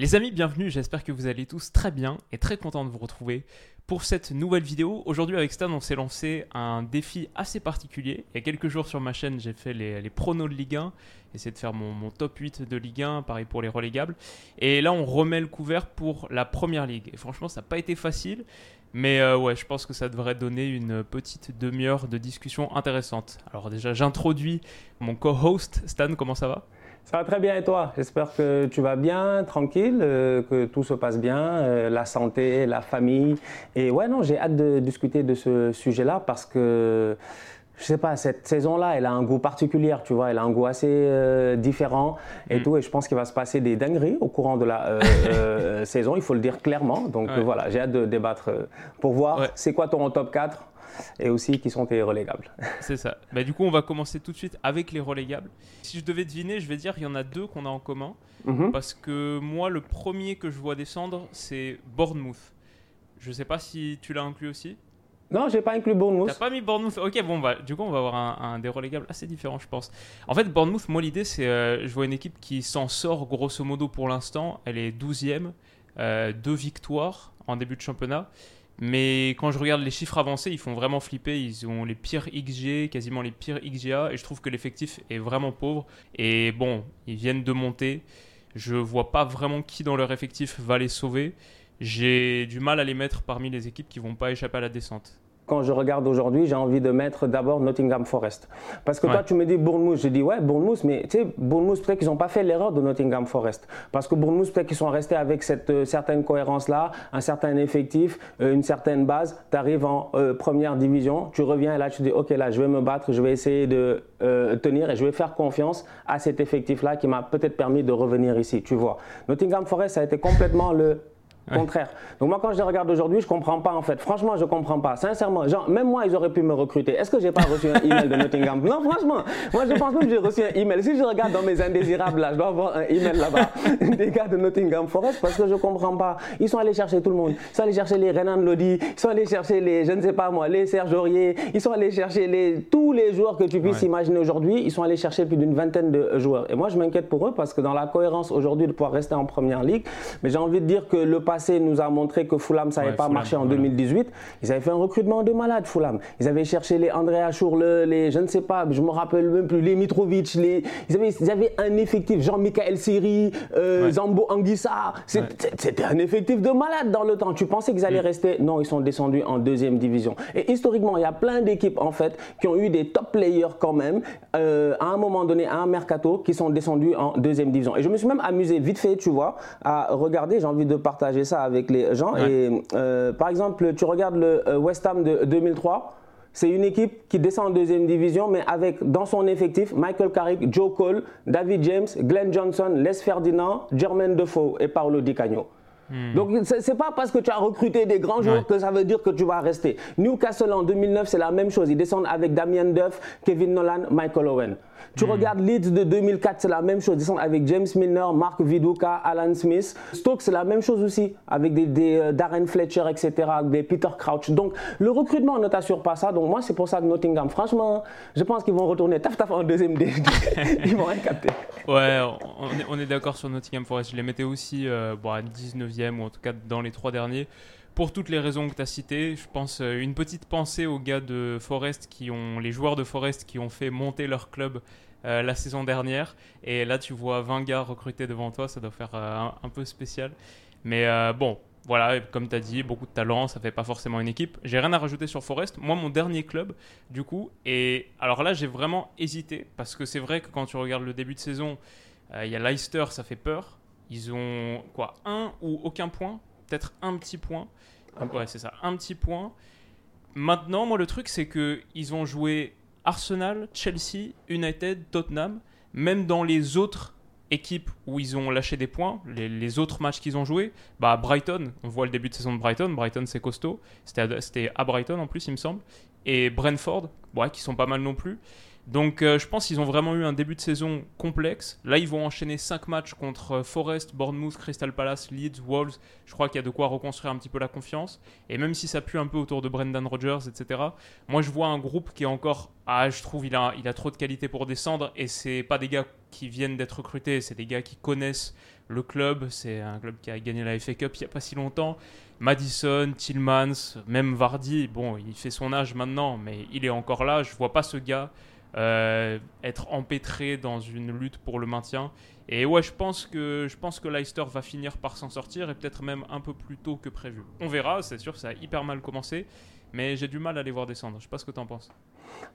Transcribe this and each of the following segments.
Les amis, bienvenue, j'espère que vous allez tous très bien et très content de vous retrouver pour cette nouvelle vidéo. Aujourd'hui avec Stan, on s'est lancé un défi assez particulier. Il y a quelques jours sur ma chaîne, j'ai fait les, pronos de Ligue 1, essayer de faire mon, mon top 8 de Ligue 1, pareil pour les relégables. Et là, on remet le couvert pour la Première Ligue. Et franchement, ça n'a pas été facile. Mais euh, ouais, je pense que ça devrait donner une petite demi-heure de discussion intéressante. Alors déjà, j'introduis mon co-host. Stan, comment ça va? Ça va très bien et toi? J'espère que tu vas bien, tranquille, euh, que tout se passe bien, euh, la santé, la famille. Et ouais, non, j'ai hâte de discuter de ce sujet-là parce que, je sais pas, cette saison-là, elle a un goût particulier, tu vois, elle a un goût assez euh, différent et Mm. tout. Et je pense qu'il va se passer des dingueries au courant de la euh, euh, saison, il faut le dire clairement. Donc Ouais. voilà, j'ai hâte de débattre pour voir Ouais. c'est quoi ton top 4 et aussi qui sont tes relégables. C'est ça. Bah, du coup, on va commencer tout de suite avec les relégables. Si je devais deviner, je vais dire il y en a deux qu'on a en commun. Mhm. Parce que moi, le premier que je vois descendre, c'est Bournemouth. Je sais pas si tu l'as inclus aussi. Non, j'ai pas inclus T'as Bournemouth. pas mis Bournemouth Ok, bon, bah, du coup, on va avoir un, un des assez différent, je pense. En fait, Bournemouth, moi, l'idée, c'est. euh, je vois une équipe qui s'en sort, grosso modo, pour l'instant. Elle est 12e, euh, deux victoires en début de championnat. Mais quand je regarde les chiffres avancés, ils font vraiment flipper. Ils ont les pires XG, quasiment les pires XGA. Et je trouve que l'effectif est vraiment pauvre. Et bon, ils viennent de monter. Je vois pas vraiment qui dans leur effectif va les sauver. J'ai du mal à les mettre parmi les équipes qui vont pas échapper à la descente. Quand je regarde aujourd'hui, j'ai envie de mettre d'abord Nottingham Forest. Parce que Ouais. toi, tu me dis Bournemouth. Je dis ouais, Bournemouth, mais tu sais, Bournemouth, peut-être qu'ils n'ont pas fait l'erreur de Nottingham Forest. Parce que Bournemouth, peut-être qu'ils sont restés avec cette euh, certaine cohérence-là, un certain effectif, euh, une certaine base. Tu arrives en euh, première division, tu reviens et là, tu dis ok, là, je vais me battre, je vais essayer de tenir et je vais faire confiance à cet effectif-là qui m'a peut-être permis de revenir ici, tu vois. Nottingham Forest, ça a été complètement le contraire. Donc moi quand je les regarde aujourd'hui, je comprends pas en fait. Franchement, je comprends pas. Sincèrement, genre même moi ils auraient pu me recruter. Est-ce que j'ai pas reçu un email de Nottingham? Non, franchement, moi je pense même que j'ai reçu un email. Si je regarde dans mes indésirables là, je dois avoir un email là-bas des gars de Nottingham Forest parce que je comprends pas. Ils sont allés chercher tout le monde. Ils sont allés chercher les Renan Lodi, ils sont allés chercher les je ne sais pas moi, les Serge Aurier, ils sont allés chercher les tous les joueurs que tu puisses Ouais. imaginer aujourd'hui, ils sont allés chercher plus d'une vingtaine de joueurs. Et moi je m'inquiète pour eux parce que dans la cohérence aujourd'hui de pouvoir rester en première ligue, mais j'ai envie de dire que le passé nous a montré que Fulham ça n'avait Ouais, pas Fulham, marché en voilà. 2018. Ils avaient fait un recrutement de malade, Fulham. Ils avaient cherché les Andrea Schurle, les je ne sais pas, je me rappelle même plus, les Mitrovic, les, ils, avaient, ils avaient un effectif, Jean-Michael Seri, euh, Ouais. Zambo Anguissa. Ouais. C'était un effectif de malade dans le temps. Tu pensais qu'ils Mm. allaient rester? Non, ils sont descendus en deuxième division. Et historiquement, il y a plein d'équipes en fait qui ont eu des top players quand même euh, à un moment donné, à un mercato, qui sont descendus en deuxième division. Et je me suis même amusé vite fait, tu vois, à regarder. J'ai envie de partager ça avec les gens. Ouais. Et euh, par exemple, tu regardes le euh, West Ham de 2003. C'est une équipe qui descend en deuxième division, mais avec dans son effectif Michael Carrick, Joe Cole, David James, Glenn Johnson, Les Ferdinand, Jermaine Defoe et Paolo Di Canio. Donc c'est c'est pas parce que tu as recruté des grands joueurs Ouais. que ça veut dire que tu vas rester. Newcastle en 2009 c'est la même chose. Ils descendent avec Damien Duff, Kevin Nolan, Michael Owen. Tu regardes Leeds de 2004 c'est la même chose. Ils descendent avec James Milner, Mark Viduka, Alan Smith. Stoke c'est la même chose aussi avec des, des, euh, Darren Fletcher etc. Des Peter Crouch. Donc le recrutement ne t'assure pas ça. Donc moi c'est pour ça que Nottingham franchement je pense qu'ils vont retourner taf taf en deuxième D. Ils vont rien capter. Ouais, on est, on est d'accord sur Nottingham Forest. Je les mettais aussi euh, bon, à 19e ou en tout cas dans les trois derniers. Pour toutes les raisons que tu as citées, je pense euh, une petite pensée aux gars de Forest qui ont, les joueurs de Forest qui ont fait monter leur club euh, la saison dernière. Et là, tu vois 20 gars recrutés devant toi, ça doit faire euh, un, peu spécial. Mais bon, voilà, comme tu as dit, beaucoup de talent, ça fait pas forcément une équipe. J'ai rien à rajouter sur Forest. Moi, mon dernier club, du coup, et alors là, j'ai vraiment hésité parce que c'est vrai que quand tu regardes le début de saison, il y a Leicester, ça fait peur. Ils ont quoi Un ou aucun point Peut-être un petit point. Ouais, c'est ça, un petit point. Maintenant, moi, le truc, c'est que ils ont joué Arsenal, Chelsea, United, Tottenham. Même dans les autres équipe où ils ont lâché des points, les, autres matchs qu'ils ont joués, bah Brighton, on voit le début de saison de Brighton, Brighton c'est costaud, c'était à, à, Brighton en plus il me semble, et Brentford, ouais, qui sont pas mal non plus. Donc euh, je pense qu'ils ont vraiment eu un début de saison complexe. Là, ils vont enchaîner 5 matchs contre euh, Forest, Bournemouth, Crystal Palace, Leeds, Wolves. Je crois qu'il y a de quoi reconstruire un petit peu la confiance. Et même si ça pue un peu autour de Brendan Rodgers, etc., moi je vois un groupe qui est encore... Ah, je trouve il a, il a trop de qualité pour descendre. Et c'est pas des gars qui viennent d'être recrutés, c'est des gars qui connaissent le club. C'est un club qui a gagné la FA Cup il n'y a pas si longtemps. Madison, Tillmans, même Vardy, bon, il fait son âge maintenant, mais il est encore là. Je vois pas ce gars euh, être empêtré dans une lutte pour le maintien. Et ouais, je pense que, je pense que Leicester va finir par s'en sortir et peut-être même un peu plus tôt que prévu. On verra, c'est sûr, ça a hyper mal commencé, mais j'ai du mal à les voir descendre. Je sais pas ce que tu en penses.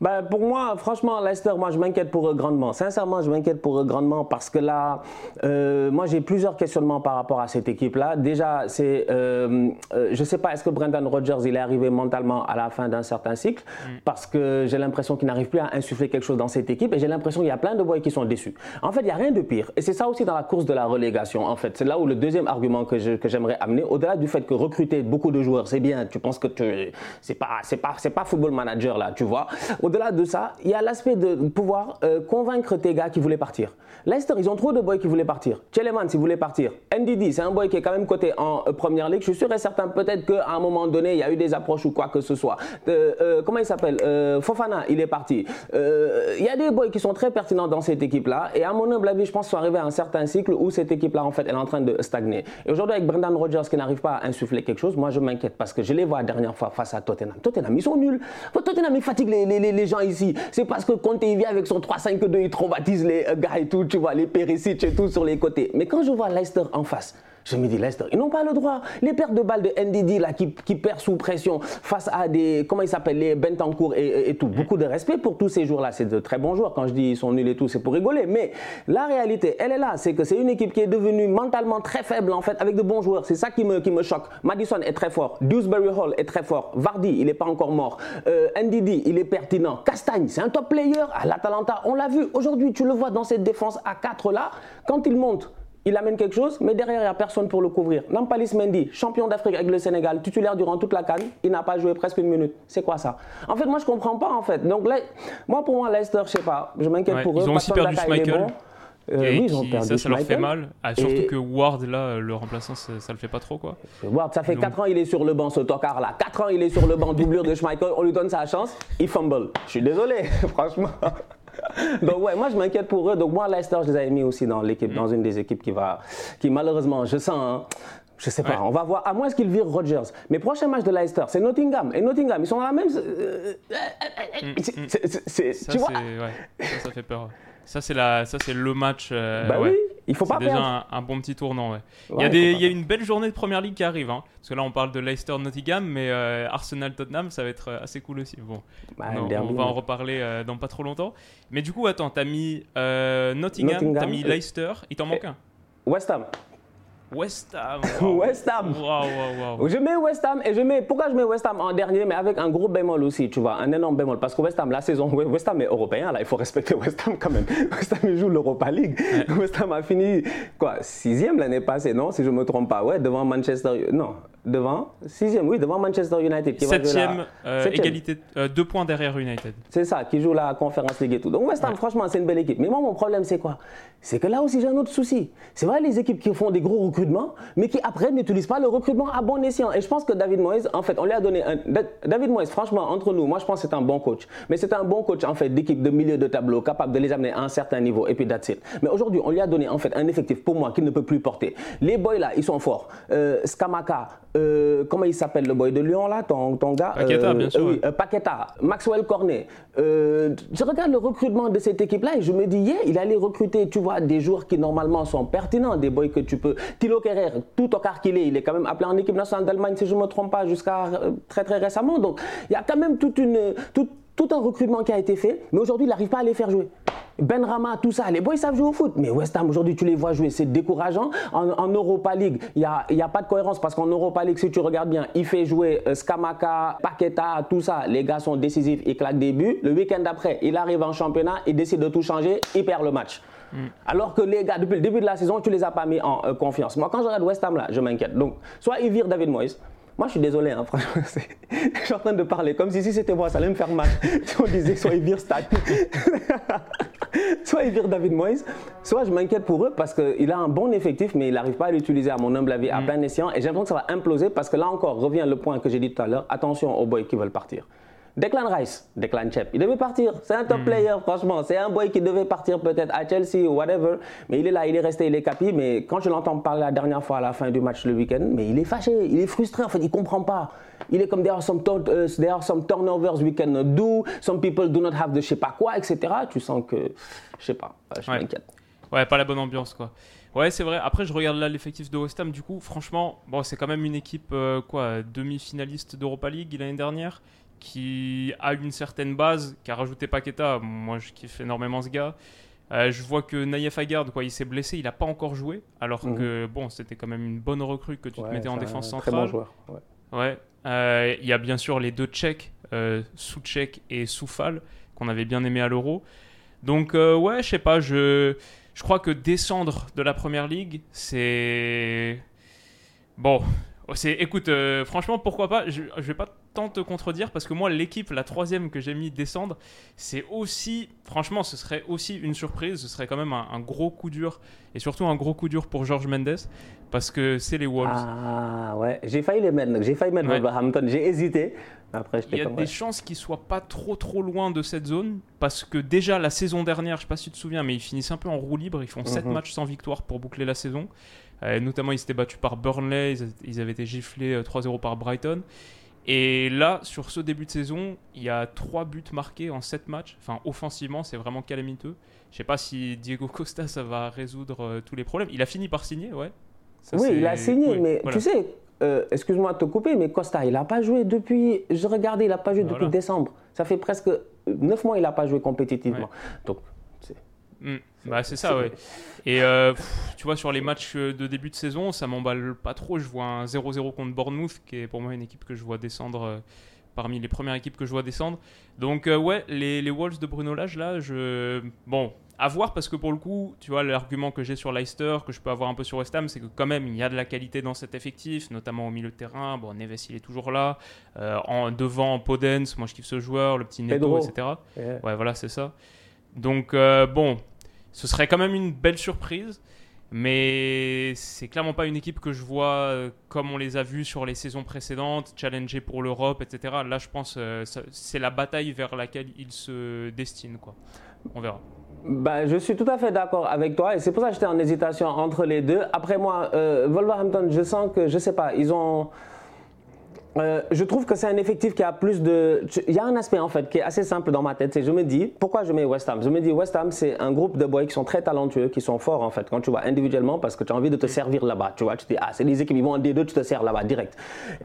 Bah, pour moi, franchement, Leicester, moi, je m'inquiète pour eux grandement. Sincèrement, je m'inquiète pour eux grandement parce que là, euh, moi, j'ai plusieurs questionnements par rapport à cette équipe-là. Déjà, c'est, euh, euh, je ne sais pas, est-ce que Brendan Rodgers, il est arrivé mentalement à la fin d'un certain cycle? Mm. Parce que j'ai l'impression qu'il n'arrive plus à insuffler quelque chose dans cette équipe et j'ai l'impression qu'il y a plein de boys qui sont déçus. En fait, il n'y a rien de pire. Et c'est ça aussi dans la course de la relégation, en fait. C'est là où le deuxième argument que, j'aimerais amener, au-delà du fait que recruter beaucoup de joueurs, c'est bien. Tu penses que tu, c'est pas, c'est pas, c'est pas football manager, là, tu vois. Au-delà de ça, il y a l'aspect de pouvoir euh, convaincre tes gars qui voulaient partir. Leicester, ils ont trop de boys qui voulaient partir. Cheleman, s'il voulait partir. NDD, c'est un boy qui est quand même coté en euh, première ligue. Je suis sûr et certain, peut-être qu'à un moment donné, il y a eu des approches ou quoi que ce soit. Euh, comment il s'appelle? Fofana, il est parti. Il y a des boys qui sont très pertinents dans cette équipe-là. Et à mon humble avis, je pense qu'ils sont arrivés à un certain cycle où cette équipe-là, en fait, elle est en train de stagner. Et aujourd'hui, avec Brendan Rodgers qui n'arrive pas à insuffler quelque chose, moi, je m'inquiète parce que je les vois la dernière fois face à Tottenham. Tottenham, ils sont nuls. Tottenham, ils fatiguent les, les, les gens ici. C'est parce que Conte il vient avec son 3-5-2, il traumatise les euh, gars et tout, tu vois, les Perisic et tout sur les côtés. Mais quand je vois Leicester en face, je me dis, Leicester, ils n'ont pas le droit. Les pertes de balles de NDD là, qui, qui perd sous pression face à des, comment ils s'appellent, les Bentancourt et, et, tout. Beaucoup de respect pour tous ces joueurs-là. C'est de très bons joueurs. Quand je dis ils sont nuls et tout, c'est pour rigoler. Mais la réalité, elle est là. C'est que c'est une équipe qui est devenue mentalement très faible, en fait, avec de bons joueurs. C'est ça qui me, qui me choque. Madison est très fort. Dewsbury Hall est très fort. Vardy, il n'est pas encore mort. Euh, NDD, il est pertinent. Castagne, c'est un top player. À l'Atalanta, on l'a vu. Aujourd'hui, tu le vois dans cette défense à 4 là. Quand il monte, il amène quelque chose, mais derrière, il n'y a personne pour le couvrir. Nampalis Mendy, champion d'Afrique avec le Sénégal, titulaire durant toute la canne, il n'a pas joué presque une minute. C'est quoi ça? En fait, moi, je ne comprends pas, en fait. Donc, là, moi, pour moi, Leicester, je ne sais pas, je m'inquiète pour eux. Ils ont aussi perdu Schmeichel. Euh, oui, ils ont perdu ça, ça leur fait mal. Ah, surtout que Ward, là, le remplaçant, ça, ne le fait pas trop, quoi. Ward, ça fait 4 ans, il est sur le banc, ce tocard-là. 4 ans, il est sur le banc, doublure de Schmeichel. On lui donne sa chance, il fumble. Je suis désolé, franchement. Donc ouais, moi je m'inquiète pour eux. Donc moi Leicester, je les avais mis aussi dans l'équipe, mm. dans une des équipes qui va, qui malheureusement, je sens. Hein, je sais pas, on va voir, à moins qu'ils virent Rodgers. Mais prochain match de Leicester, c'est Nottingham. Et Nottingham, ils sont dans la même. Euh, mm, mm. tu vois? ça, ça fait peur. Ça, c'est la... ça, le match. Euh, bah oui, il faut pas déjà un, un, bon petit tournant. Ouais. il, y a des, il, y a une belle journée de première ligue qui arrive. Hein, parce que là, on parle de Leicester-Nottingham, mais euh, Arsenal-Tottenham, ça va être euh, assez cool aussi. Bon, bah, on, va en reparler dans pas trop longtemps. Mais du coup, attends, t'as mis Nottingham, t'as mis Leicester, il t'en manque un West Ham. West Ham. West Ham. Je mets West Ham et je mets. Pourquoi je mets West Ham en dernier, mais avec un gros bémol aussi, tu vois, un énorme bémol. Parce que West Ham, la saison, West Ham est européen, là, il faut respecter West Ham quand même. West Ham, il joue l'Europa League. West Ham a fini, quoi, sixième l'année passée, non, si je ne me trompe pas, ouais, devant Manchester. Non, devant, sixième, oui, devant Manchester United. Qui septième, euh, égalité, euh, deux points derrière United. C'est ça, qui joue la Conférence League et tout. Donc West Ham, franchement, c'est une belle équipe. Mais moi, mon problème, c'est quoi? C'est que là aussi, j'ai un autre souci. C'est vrai, les équipes qui font des gros recrutements, mais qui après n'utilisent pas le recrutement à bon escient. Et je pense que David Moyes, en fait, on lui a donné un. David Moyes, franchement, entre nous, moi, je pense que c'est un bon coach. Mais c'est un bon coach, en fait, d'équipe de milieu de tableau, capable de les amener à un certain niveau. Et puis, that's it. Mais aujourd'hui, on lui a donné, en fait, un effectif pour moi qu'il ne peut plus porter. Les boys là, ils sont forts. Euh, Skamaka, euh, comment il s'appelle le boy de Lyon là, ton, ton gars Paqueta, euh, bien sûr. oui, Paqueta, Maxwell Cornet. je regarde le recrutement de cette équipe-là et je me dis, yeah, il allait recruter, tu vois, des joueurs qui normalement sont pertinents, des boys que tu peux. Thilo Kerrer, tout au car qu'il est, il est quand même appelé en équipe nationale d'Allemagne, si je ne me trompe pas, jusqu'à très très récemment. Donc il y a quand même toute une, toute, tout un recrutement qui a été fait, mais aujourd'hui, il n'arrive pas à les faire jouer. Ben Rama, tout ça, les boys savent jouer au foot, mais West Ham, aujourd'hui, tu les vois jouer, c'est décourageant. En, Europa League, il n'y a, y a, pas de cohérence parce qu'en Europa League, si tu regardes bien, il fait jouer euh, Skamaka, Paqueta, tout ça. Les gars sont décisifs, ils claquent des buts. Le week-end d'après, il arrive en championnat, il décide de tout changer, il perd le match. Mm. Alors que les gars, depuis le début de la saison, tu les as pas mis en euh, confiance. Moi, quand je regarde West Ham, là, je m'inquiète. Donc, soit ils virent David Moyes. Moi, je suis désolé, hein, franchement. Je suis en train de parler comme si, si c'était moi, ça allait me faire mal. Si on disait soit ils virent Stade. soit ils virent David Moyes, soit je m'inquiète pour eux parce qu'il a un bon effectif, mais il n'arrive pas à l'utiliser, à mon humble avis, à mm. plein escient. Et j'ai l'impression que ça va imploser parce que là encore, revient le point que j'ai dit tout à l'heure attention aux boys qui veulent partir. Declan Rice, Declan Chep, il devait partir. C'est un top hmm. player, franchement. C'est un boy qui devait partir peut-être à Chelsea ou whatever. Mais il est là, il est resté, il est capi. Mais quand je l'entends parler la dernière fois à la fin du match le week-end, mais il est fâché, il est frustré. En fait, il comprend pas. Il est comme there are some, uh, there are some turnovers we cannot do. Some people do not have the je sais pas quoi, etc. Tu sens que, je sais pas, je m'inquiète. Ouais, pas la bonne ambiance, quoi. Ouais, c'est vrai. Après, je regarde là l'effectif de West Ham. Du coup, franchement, bon, c'est quand même une équipe, euh, quoi, demi-finaliste d'Europa League l'année dernière qui a une certaine base, qui a rajouté Paqueta. Moi, je kiffe énormément ce gars. Euh, je vois que Naïef Agard, quoi, il s'est blessé, il n'a pas encore joué, alors mhm. que bon, c'était quand même une bonne recrue que tu te mettais en défense centrale. Très bon joueur. Ouais. Euh, il y a bien sûr les deux Tchèques, euh, Souchek et Soufal, qu'on avait bien aimé à l'Euro. Donc euh, ouais, je sais pas, je je crois que descendre de la première ligue, c'est bon. C'est, écoute, franchement, pourquoi pas je, je vais pas tant te contredire parce que moi, l'équipe, la troisième que j'ai mis descendre, c'est aussi, franchement, ce serait aussi une surprise. Ce serait quand même un, gros coup dur et surtout un gros coup dur pour George Mendes parce que c'est les Wolves. Ah ouais, j'ai failli les mettre, j'ai failli mettre Wolverhampton, j'ai hésité. Après, Il y a des chances qu'ils soient pas trop trop loin de cette zone parce que déjà la saison dernière, je sais pas si tu te souviens, mais ils finissent un peu en roue libre. Ils font 7 mhm. matchs sans victoire pour boucler la saison. Euh, notamment, ils s'étaient battus par Burnley, ils, avaient été giflés 3-0 euh, par Brighton. Et là, sur ce début de saison, il y a 3 buts marqués en 7 matchs. Enfin, offensivement, c'est vraiment calamiteux. Je sais pas si Diego Costa, ça va résoudre euh, tous les problèmes. Il a fini par signer, ouais. oui, il a signé, mais tu sais, euh, excuse-moi de te couper, mais Costa, il n'a pas joué depuis. Je regardais, il n'a pas joué depuis décembre. Ça fait presque 9 mois qu'il n'a pas joué compétitivement. Donc, Mm. Bah, c'est ça, ouais. Et euh, tu vois, sur les matchs euh, de début de saison, ça m'emballe pas trop. Je vois un 0-0 contre Bournemouth, qui est pour moi une équipe que je vois descendre euh, parmi les premières équipes que je vois descendre. Donc, ouais, les, les, Wolves de Bruno Lage, là, je. Bon, à voir parce que pour le coup, tu vois, l'argument que j'ai sur Leicester, que je peux avoir un peu sur West Ham, c'est que quand même, il y a de la qualité dans cet effectif, notamment au milieu de terrain. Bon, Neves, il est toujours là. en, devant, Podence, moi je kiffe ce joueur, le petit Neto, etc. Ouais, voilà, c'est ça. Donc, bon, ce serait quand même une belle surprise. Mais c'est clairement pas une équipe que je vois euh, comme on les a vus sur les saisons précédentes, challenger pour l'Europe, etc. Là, je pense euh, c'est la bataille vers laquelle ils se destinent. Quoi. On verra. Bah, je suis tout à fait d'accord avec toi et c'est pour ça que j'étais en hésitation entre les deux. Après moi, euh, Wolverhampton, je sens que, je sais pas, ils ont euh, je trouve que c'est un effectif qui a plus de. Il y a un aspect en fait qui est assez simple dans ma tête. C'est je me dis pourquoi je mets West Ham? Je me dis West Ham c'est un groupe de boys qui sont très talentueux, qui sont forts en fait quand tu vois individuellement parce que tu as envie de te servir là-bas. Tu vois, tu te dis ah c'est des équipes ils vont en D2, tu te sers là-bas direct.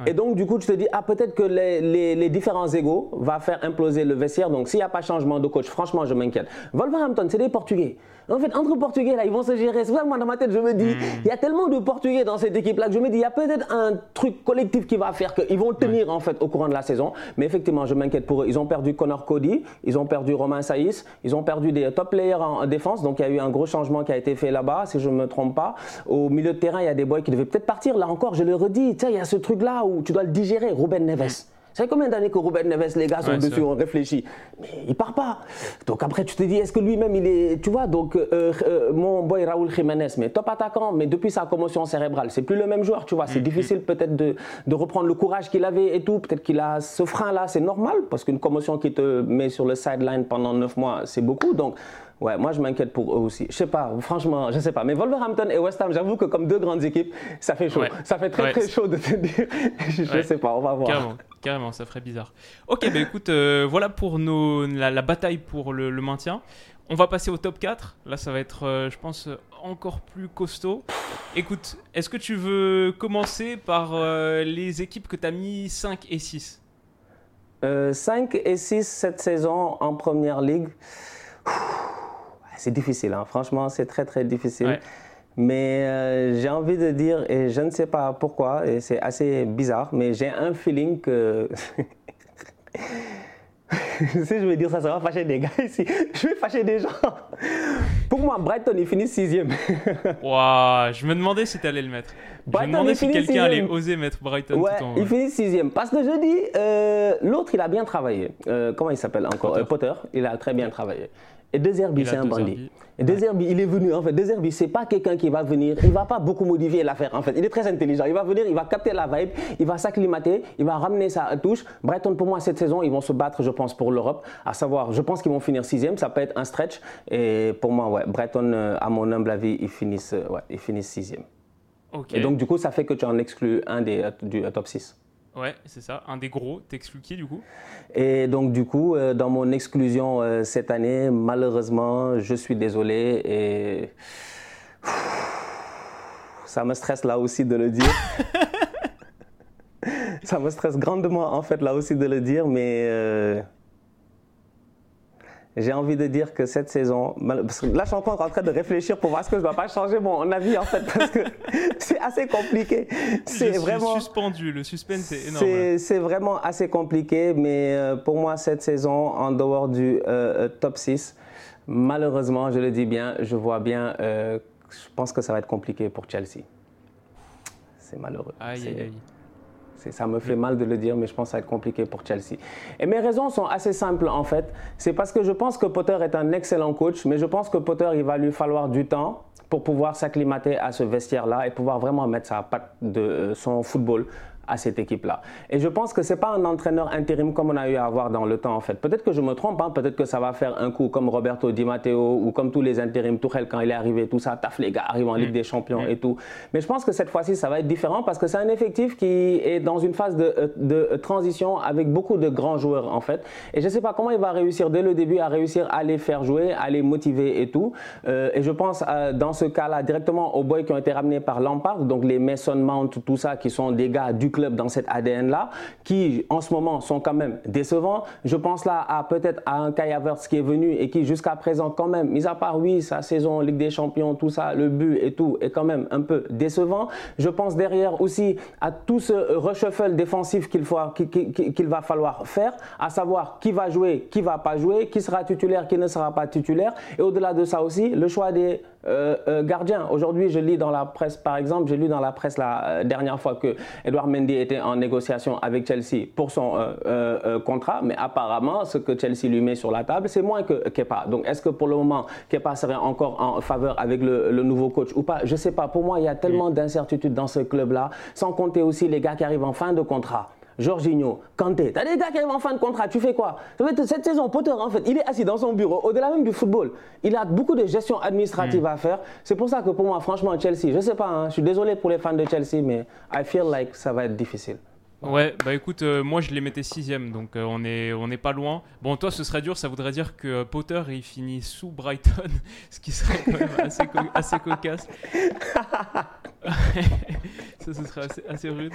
Et donc du coup tu te dis ah peut-être que les, les, les, différents égaux va faire imploser le vestiaire. Donc s'il n'y a pas changement de coach, franchement je m'inquiète. Wolverhampton c'est des Portugais. En fait, entre Portugais, là, ils vont se gérer. C'est ça moi, dans ma tête, je me dis, hmm. il y a tellement de Portugais dans cette équipe-là que je me dis, il y a peut-être un truc collectif qui va faire qu'ils vont tenir, en fait, au courant de la saison. Mais effectivement, je m'inquiète pour eux. Ils ont perdu Connor Cody, ils ont perdu Romain Saïs, ils ont perdu des top players en défense. Donc, il y a eu un gros changement qui a été fait là-bas, si je ne me trompe pas. Au milieu de terrain, il y a des boys qui devaient peut-être partir. Là encore, je le redis, tu sais, il y a ce truc-là où tu dois le digérer. Ruben Neves. Fait combien d'années que Ruben Neves, les gars, sont dessus, on réfléchit Mais il part pas. Donc après, tu te dis, est-ce que lui-même, il est. Tu vois, donc euh, euh, mon boy Raúl Jiménez, mais top attaquant, mais depuis sa commotion cérébrale, c'est plus le même joueur, tu vois. C'est mm, difficile mm. peut-être de, de, reprendre le courage qu'il avait et tout. Peut-être qu'il a ce frein-là, c'est normal, parce qu'une commotion qui te met sur le sideline pendant 9 mois, c'est beaucoup. Donc. Ouais, moi je m'inquiète pour eux aussi. Je sais pas, franchement, je sais pas. Mais Wolverhampton et West Ham, j'avoue que comme deux grandes équipes, ça fait chaud. Ça fait très très chaud de te dire. je sais pas, on va voir. Carrément, ça ferait bizarre. Ok, bah écoute, euh, voilà pour nos, la, bataille pour le, maintien. On va passer au top 4. Là, ça va être, euh, je pense, encore plus costaud. Écoute, est-ce que tu veux commencer par euh, les équipes que tu as mis 5 et 6 5 et 6 cette saison en première ligue. C'est difficile, hein. franchement, c'est très très difficile. Mais euh, j'ai envie de dire, et je ne sais pas pourquoi, et c'est assez bizarre, mais j'ai un feeling que. si je vais dire ça, ça va fâcher des gars ici. Je vais fâcher des gens. Pour moi, Brighton, il finit sixième. Waouh, je me demandais si tu allais le mettre. je me demandais si quelqu'un allait oser mettre Brighton ouais, tout en il finit sixième. Parce que je dis, euh, l'autre, il a bien travaillé. Euh, comment il s'appelle encore? Potter. Potter. Il a très bien travaillé. Et Dezerbi, c'est un bandit. Et Dezerbi, il est venu, en fait. Dezerbi, c'est pas quelqu'un qui va venir, il va pas beaucoup modifier l'affaire, en fait. Il est très intelligent. Il va venir, il va capter la vibe, il va s'acclimater, il va ramener sa touche. Brighton, pour moi, cette saison, ils vont se battre, je pense, pour l'Europe. À savoir, je pense qu'ils vont finir sixième. Ça peut être un stretch. Et pour moi, ouais, Brighton, euh, à mon humble avis, ils finissent, euh, ouais, ils finissent sixième. Et donc, du coup, ça fait que tu en exclus un des, euh, du top 6. Ouais, c'est ça. Un des gros. T'exclus qui du coup Et donc du coup, euh, dans mon exclusion euh, cette année, malheureusement, je suis désolé et ça me stresse là aussi de le dire. ça me stresse grandement en fait là aussi de le dire, mais euh, j'ai envie de dire que cette saison, parce que là je suis encore en train de réfléchir pour voir ce que je ne dois pas changer mon avis en fait, parce que c'est assez compliqué. C'est vraiment suspendu, le suspense est énorme. C'est vraiment assez compliqué, mais euh, pour moi cette saison, en dehors du euh, euh, top 6, malheureusement, je le dis bien, je vois bien, je pense que ça va être compliqué pour Chelsea. C'est malheureux. Aïe, aïe, aïe. Ça me fait mal de le dire, mais je pense que ça va être compliqué pour Chelsea. Et mes raisons sont assez simples en fait. C'est parce que je pense que Potter est un excellent coach, mais je pense que Potter, il va lui falloir du temps pour pouvoir s'acclimater à ce vestiaire-là et pouvoir vraiment mettre sa patte de euh, son football à cette équipe-là. Et je pense que ce n'est pas un entraîneur intérim comme on a eu à avoir dans le temps, en fait. Peut-être que je me trompe, hein. peut-être que ça va faire un coup comme Roberto Di Matteo ou comme tous les intérims, Tourelle quand il est arrivé, tout ça, taf les gars, arrivent en Ligue des Champions et tout. Mais je pense que cette fois-ci, ça va être différent parce que c'est un effectif qui est dans une phase de, euh, de, transition avec beaucoup de grands joueurs, en fait. Et je sais pas comment il va réussir dès le début à réussir à les faire jouer, à les motiver et tout. Euh, et je pense euh, dans ce cas-là directement aux boys qui ont été ramenés par Lampard, donc les Mason Mount, tout ça, qui sont des gars du club dans cet ADN-là, qui en ce moment sont quand même décevants. Je pense là à peut-être à un Kai Havertz qui est venu et qui jusqu'à présent quand même, mis à part oui, sa saison Ligue des Champions, tout ça, le but et tout, est quand même un peu décevant. Je pense derrière aussi à tout ce reshuffle défensif qu'il qu'il va falloir faire, à savoir qui va jouer, qui va pas jouer, qui sera titulaire, qui ne sera pas titulaire. Et au-delà de ça aussi, le choix des euh, euh, gardiens. Aujourd'hui, je lis dans la presse, par exemple, j'ai lu dans la presse la euh, dernière fois que Edouard Mendy était en négociation avec Chelsea pour son contrat, mais apparemment, ce que Chelsea lui met sur la table, c'est moins que Kepa. Donc, est-ce que pour le moment, Kepa serait encore en faveur avec le, nouveau coach ou pas? Je ne sais pas. Pour moi, il y a tellement d'incertitudes dans ce club-là, sans compter aussi les gars qui arrivent en fin de contrat. Jorginho, Kanté, t'as des gars qui arrivent en fin de contrat, tu fais quoi? Cette saison, Potter, en fait, il est assis dans son bureau, au-delà même du football. Il a beaucoup de gestion administrative mm. à faire. C'est pour ça que pour moi, franchement, Chelsea, je sais pas, hein, je suis désolé pour les fans de Chelsea, mais I feel like ça va être difficile. Ouais, bah écoute, euh, moi je les mettais sixième, donc euh, on est on n'est pas loin. Bon, toi ce serait dur, ça voudrait dire que euh, Potter il finit sous Brighton, ce qui serait quand même assez, assez cocasse. ça, ce serait assez, rude.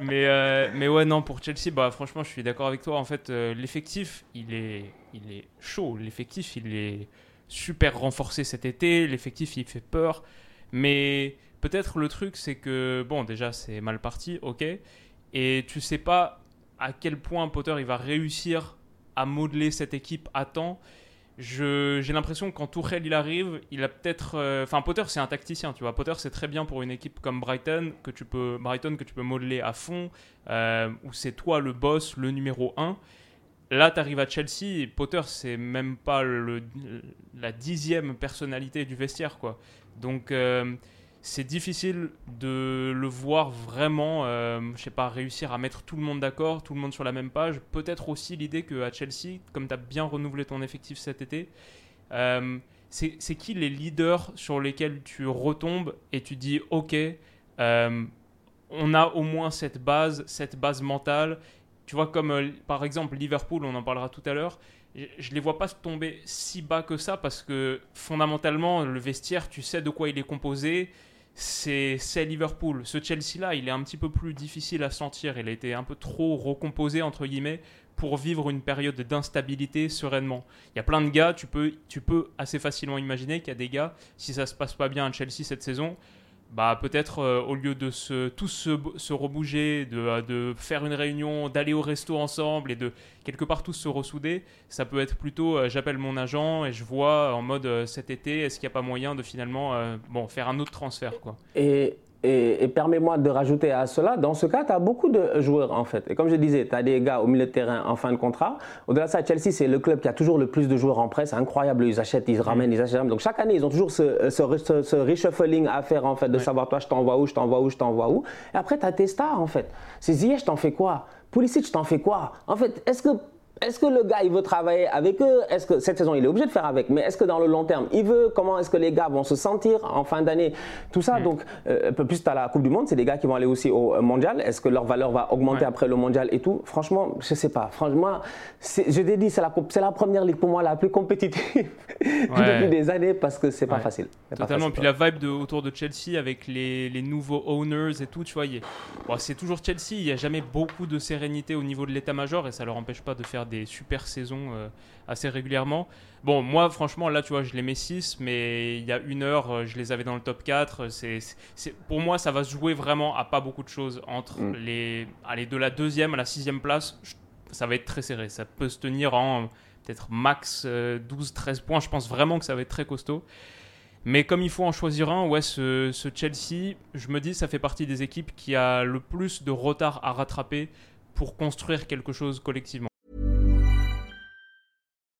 Mais, mais ouais, non, pour Chelsea, bah franchement, je suis d'accord avec toi. En fait, l'effectif, il est, il est chaud. L'effectif, il est super renforcé cet été. L'effectif, il fait peur. Mais peut-être le truc, c'est que, bon, déjà, c'est mal parti, ok et tu sais pas à quel point Potter il va réussir à modeler cette équipe à temps. J'ai l'impression que quand Tourelle il arrive, il a peut-être. Euh, enfin, Potter c'est un tacticien, tu vois. Potter c'est très bien pour une équipe comme Brighton que tu peux, Brighton que tu peux modeler à fond, euh, où c'est toi le boss, le numéro 1. Là, tu arrives à Chelsea, Potter c'est même pas le, la dixième personnalité du vestiaire, quoi. Donc. Euh, c'est difficile de le voir vraiment, euh, je sais pas, réussir à mettre tout le monde d'accord, tout le monde sur la même page. Peut-être aussi l'idée qu'à Chelsea, comme tu as bien renouvelé ton effectif cet été, euh, c'est qui les leaders sur lesquels tu retombes et tu dis ok, euh, on a au moins cette base, cette base mentale. Tu vois, comme euh, par exemple Liverpool, on en parlera tout à l'heure je les vois pas tomber si bas que ça parce que fondamentalement le vestiaire tu sais de quoi il est composé c'est Liverpool. Ce Chelsea-là, il est un petit peu plus difficile à sentir. Il a été un peu trop recomposé, entre guillemets, pour vivre une période d'instabilité sereinement. Il y a plein de gars, tu peux, tu peux assez facilement imaginer qu'il y a des gars, si ça se passe pas bien à Chelsea cette saison, bah peut-être euh, au lieu de se, tous se, rebouger, de, euh, de, faire une réunion, d'aller au resto ensemble et de quelque part tous se ressouder, ça peut être plutôt euh, j'appelle mon agent et je vois en mode cet été, est-ce qu'il n'y a pas moyen de finalement bon, faire un autre transfert quoi. Et, permets-moi de rajouter à cela, dans ce cas, tu as beaucoup de joueurs en fait. Et comme je disais, tu as des gars au milieu de terrain en fin de contrat. Au-delà de ça, Chelsea, c'est le club qui a toujours le plus de joueurs en presse. Incroyable, ils achètent, ils ramènent, ils achètent. Donc chaque année, ils ont toujours ce, ce, ce, reshuffling à faire en fait, de savoir toi, je t'envoie où, je t'envoie où, je t'envoie où. Et après, tu as tes stars en fait. C'est Ziyech, t'en fais quoi? Pulisic, je t'en fais quoi? En fait, est-ce que est-ce que le gars, il veut travailler avec eux? Est-ce que cette saison, il est obligé de faire avec Mais est-ce que dans le long terme, il veut? Comment est-ce que les gars vont se sentir en fin d'année? Tout ça, mm. donc, euh, un peu plus, tu as la Coupe du Monde, c'est des gars qui vont aller aussi au euh, mondial. Est-ce que leur valeur va augmenter après le mondial et tout? Franchement, je ne sais pas. Franchement, je t'ai dit, c'est la, la première ligue pour moi la plus compétitive depuis des années parce que c'est pas facile. Totalement. Puis la vibe de, autour de Chelsea avec les, les nouveaux owners et tout, tu vois, bon, c'est toujours Chelsea. Il n'y a jamais beaucoup de sérénité au niveau de l'état-major et ça leur empêche pas de faire des super saisons euh, assez régulièrement. Bon, moi, franchement, là, tu vois, je les mets 6, mais il y a une heure, euh, je les avais dans le top 4. C'est, pour moi, ça va se jouer vraiment à pas beaucoup de choses entre mm. les, allez, de la deuxième à la sixième place. ça va être très serré. Ça peut se tenir en peut-être max 12-13 euh, points. Je pense vraiment que ça va être très costaud. Mais comme il faut en choisir un, ouais, ce, ce, Chelsea, je me dis, ça fait partie des équipes qui a le plus de retard à rattraper pour construire quelque chose collectivement.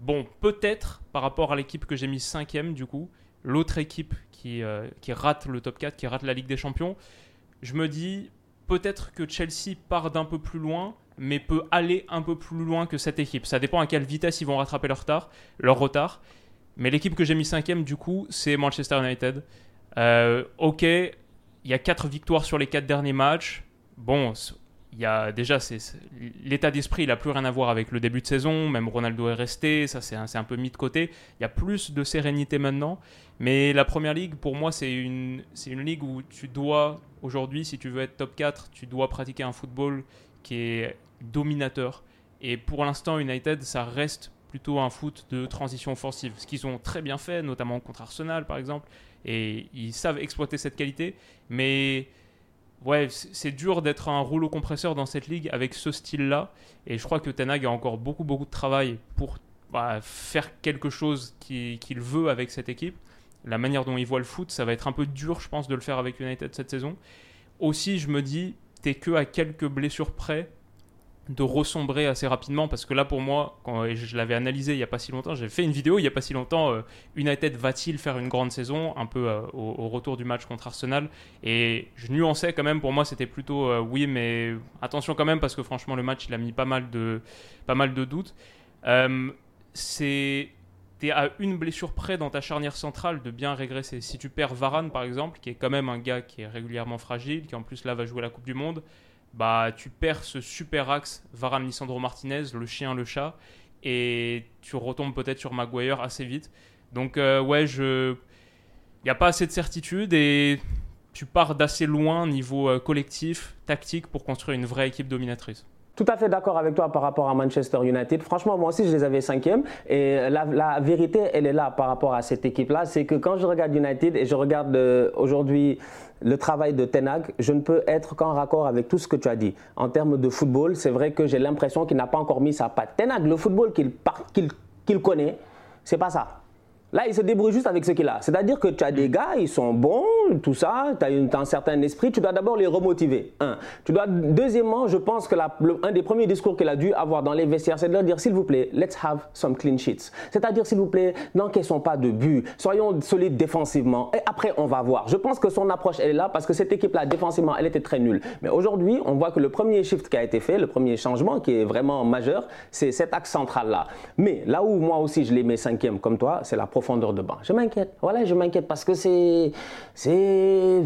Bon, peut-être par rapport à l'équipe que j'ai mis cinquième du coup, l'autre équipe qui, euh, rate le top 4, qui rate la Ligue des Champions, je me dis peut-être que Chelsea part d'un peu plus loin, mais peut aller un peu plus loin que cette équipe. Ça dépend à quelle vitesse ils vont rattraper leur retard. Leur retard. Mais l'équipe que j'ai mis cinquième, du coup, c'est Manchester United. Euh, ok, il y a 4 victoires sur les 4 derniers matchs. Bon, il y a déjà l'état d'esprit, il n'a plus rien à voir avec le début de saison. Même Ronaldo est resté, ça c'est un, peu mis de côté. Il y a plus de sérénité maintenant. Mais la première ligue, pour moi, c'est une, une ligue où tu dois, aujourd'hui, si tu veux être top 4, tu dois pratiquer un football qui est dominateur. Et pour l'instant, United, ça reste plutôt un foot de transition offensive. Ce qu'ils ont très bien fait, notamment contre Arsenal, par exemple. Et ils savent exploiter cette qualité. Mais ouais, c'est dur d'être un rouleau compresseur dans cette ligue avec ce style-là. Et je crois que Ten Hag a encore beaucoup, beaucoup de travail pour bah, faire quelque chose qu'il veut avec cette équipe. La manière dont il voit le foot, ça va être un peu dur, je pense, de le faire avec United cette saison. Aussi, je me dis, t'es que à quelques blessures près de ressombrer assez rapidement parce que là pour moi quand je l'avais analysé il n'y a pas si longtemps j'ai fait une vidéo il n'y a pas si longtemps euh, United va-t-il faire une grande saison un peu euh, au, retour du match contre Arsenal. Et je nuançais quand même pour moi c'était plutôt euh, oui mais attention quand même parce que franchement le match il a mis pas mal de pas mal de doutes. C'est t'es à une blessure près dans ta charnière centrale de bien régresser. Si tu perds Varane par exemple qui est quand même un gars qui est régulièrement fragile qui en plus là va jouer la Coupe du Monde bah, tu perds ce super axe Varane Lisandro Martinez, le chien, le chat, et tu retombes peut-être sur Maguire assez vite. Donc, euh, ouais, je. Il n'y a pas assez de certitude et tu pars d'assez loin niveau euh, collectif, tactique, pour construire une vraie équipe dominatrice. Tout à fait d'accord avec toi par rapport à Manchester United. Franchement, moi aussi, je les avais cinquième. Et la, vérité, elle est là par rapport à cette équipe-là. C'est que quand je regarde United et je regarde euh, aujourd'hui le travail de Tenag, je ne peux être qu'en raccord avec tout ce que tu as dit. En termes de football, c'est vrai que j'ai l'impression qu'il n'a pas encore mis sa patte. Tenag, le football qu'il qu'il connaît, c'est pas ça. Là, il se débrouille juste avec ce qu'il a. C'est-à-dire que tu as des gars, ils sont bons, tout ça, tu as, un certain esprit, tu dois d'abord les remotiver. Un. Tu dois, deuxièmement, je pense que la, un des premiers discours qu'il a dû avoir dans les vestiaires, c'est de leur dire, s'il vous plaît, let's have some clean sheets. C'est-à-dire, s'il vous plaît, n'encaissons pas de but, soyons solides défensivement, et après, on va voir. Je pense que son approche, elle est là, parce que cette équipe-là, défensivement, elle était très nulle. Mais aujourd'hui, on voit que le premier shift qui a été fait, le premier changement qui est vraiment majeur, c'est cet axe central-là. Mais là où moi aussi je les mets cinquième comme toi, c'est la profondeur de banc. Je m'inquiète. Voilà, je m'inquiète parce que c'est. C'est.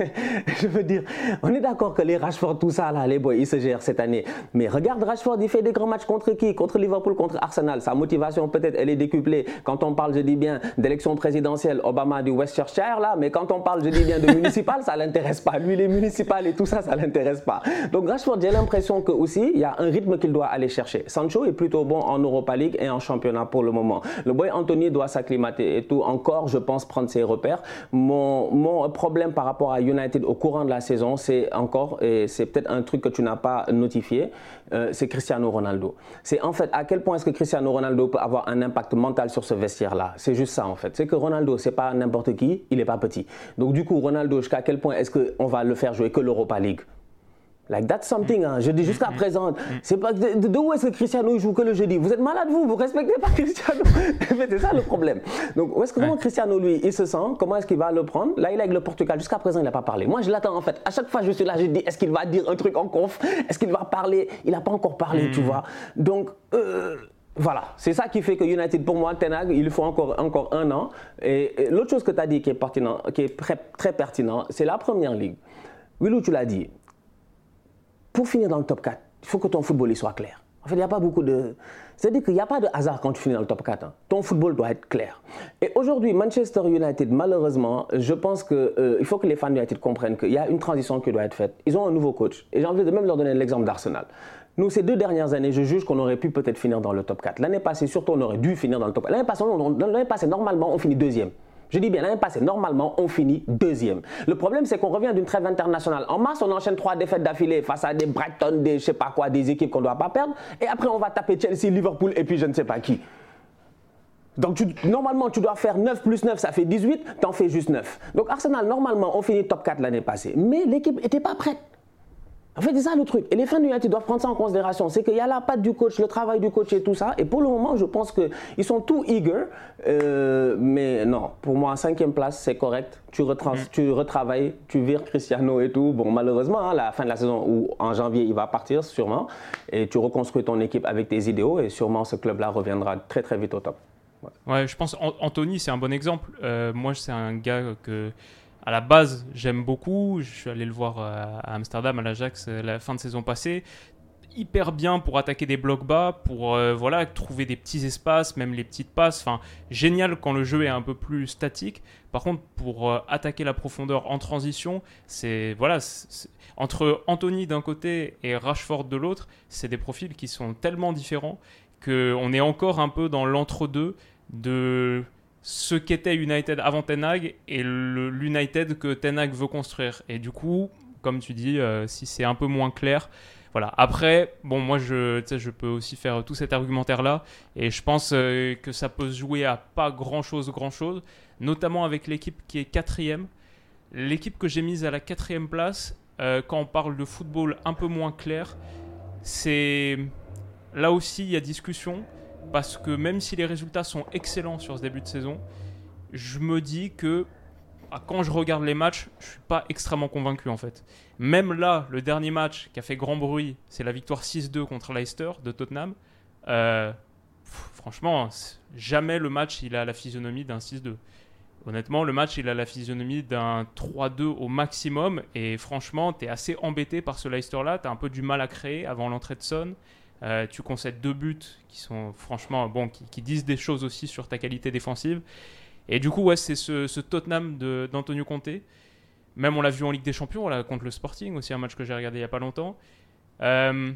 je veux dire, on est d'accord que les Rashford, tout ça, là, les boys, ils se gèrent cette année. Mais regarde Rashford, il fait des grands matchs contre qui? Contre Liverpool, contre Arsenal. Sa motivation, peut-être, elle est décuplée. Quand on parle, je dis bien, d'élection présidentielle, Obama du Westchester, là, mais quand on parle, je dis bien, de municipal, ça l'intéresse pas. Lui, les municipales et tout ça, ça l'intéresse pas. Donc Rashford, j'ai l'impression que aussi, il y a un rythme qu'il doit aller chercher. Sancho est plutôt bon en Europa League et en championnat pour le moment. Le boy Anthony doit s'acclimater et tout. Encore, je pense, prendre ses repères. Mon, mon problème par rapport à United au courant de la saison, c'est encore, et c'est peut-être un truc que tu n'as pas notifié, euh, c'est Cristiano Ronaldo. C'est en fait à quel point est-ce que Cristiano Ronaldo peut avoir un impact mental sur ce vestiaire-là? C'est juste ça en fait. C'est que Ronaldo, c'est pas n'importe qui, il n'est pas petit. Donc du coup, Ronaldo, jusqu'à quel point est-ce qu'on va le faire jouer que l'Europa League? Like that's something. Hein. Je dis jusqu'à présent. C'est pas de, où est-ce que Cristiano joue que le jeudi? Vous êtes malade vous? Vous respectez pas Cristiano C'est ça le problème. Donc où est-ce que Cristiano lui il se sent? Comment est-ce qu'il va le prendre? Là il est avec le Portugal. Jusqu'à présent il n'a pas parlé. Moi je l'attends en fait. À chaque fois je suis là je dis est-ce qu'il va dire un truc en conf? Est-ce qu'il va parler? Il n'a pas encore parlé tu mm. vois. Donc euh, voilà, c'est ça qui fait que United, pour moi, Tenag, il faut encore, encore un an. Et, l'autre chose que tu as dit qui est, pertinent, qui est très, très pertinent, c'est la première ligue. Willou, tu l'as dit, pour finir dans le top 4, il faut que ton football soit clair. En fait, il n'y a pas beaucoup de. C'est-à-dire qu'il n'y a pas de hasard quand tu finis dans le top 4. Hein. Ton football doit être clair. Et aujourd'hui, Manchester United, malheureusement, je pense qu'il euh, faut que les fans de United comprennent qu'il y a une transition qui doit être faite. Ils ont un nouveau coach. Et j'ai envie de même leur donner l'exemple d'Arsenal. Nous, ces deux dernières années, je juge qu'on aurait pu peut-être finir dans le top 4. L'année passée, surtout, on aurait dû finir dans le top 4. L'année passée, normalement, on finit deuxième. Je dis bien, l'année passée, normalement, on finit deuxième. Le problème, c'est qu'on revient d'une trêve internationale. En mars, on enchaîne trois défaites d'affilée face à des Brighton, des je sais pas quoi, des équipes qu'on ne doit pas perdre. Et après, on va taper Chelsea, Liverpool et puis je ne sais pas qui. Donc normalement, tu dois faire 9 plus 9, ça fait 18, tu en fais juste 9. Donc Arsenal, normalement, on finit top 4 l'année passée. Mais l'équipe n'était pas prête. En fait, c'est ça le truc. Et les fans du United doivent prendre ça en considération. C'est qu'il y a la patte du coach, le travail du coach et tout ça. Et pour le moment, je pense qu'ils sont tout eager. Euh, mais non, pour moi, cinquième place, c'est correct. Tu, retrans mm. tu retravailles, tu vires Cristiano et tout. Bon, malheureusement, hein, la fin de la saison ou en janvier, il va partir sûrement. Et tu reconstruis ton équipe avec tes idéaux. Et sûrement, ce club-là reviendra très, très vite au top. Ouais, je pense Anthony, c'est un bon exemple. Euh, moi, c'est un gars que à la base, j'aime beaucoup. Je suis allé le voir euh, à Amsterdam, à l'Ajax, euh, la fin de saison passée. Hyper bien pour attaquer des blocs bas, pour euh, voilà trouver des petits espaces, même les petites passes. Enfin, génial quand le jeu est un peu plus statique. Par contre, pour attaquer la profondeur en transition, c'est voilà, entre Anthony d'un côté et Rashford de l'autre, c'est des profils qui sont tellement différents qu'on est encore un peu dans l'entre-deux de ce qu'était United avant Ten Hag et l'United que Ten Hag veut construire. Et du coup, comme tu dis, euh, si c'est un peu moins clair, voilà. Après, bon, moi, je, je peux aussi faire tout cet argumentaire-là, et je pense euh, que ça peut se jouer à pas grand-chose, grand-chose, notamment avec l'équipe qui est quatrième. L'équipe que j'ai mise à la quatrième place, euh, quand on parle de football un peu moins clair, c'est là aussi il y a discussion parce que même si les résultats sont excellents sur ce début de saison, je me dis que ah, quand je regarde les matchs, je suis pas extrêmement convaincu en fait. Même là, le dernier match qui a fait grand bruit, c'est la victoire 6-2 contre Leicester de Tottenham. Euh, franchement, jamais le match il a la physionomie d'un 6-2. Honnêtement, le match il a la physionomie d'un 3-2 au maximum. Et franchement, tu es assez embêté par ce Leicester là. Tu as un peu du mal à créer avant l'entrée de Son. Euh, tu concèdes deux buts qui sont franchement bon, qui, disent des choses aussi sur ta qualité défensive. Et du coup, ouais, c'est ce, Tottenham d'Antonio Conte. Même on l'a vu en Ligue des Champions, là, contre le Sporting, aussi un match que j'ai regardé il n'y a pas longtemps. Euh,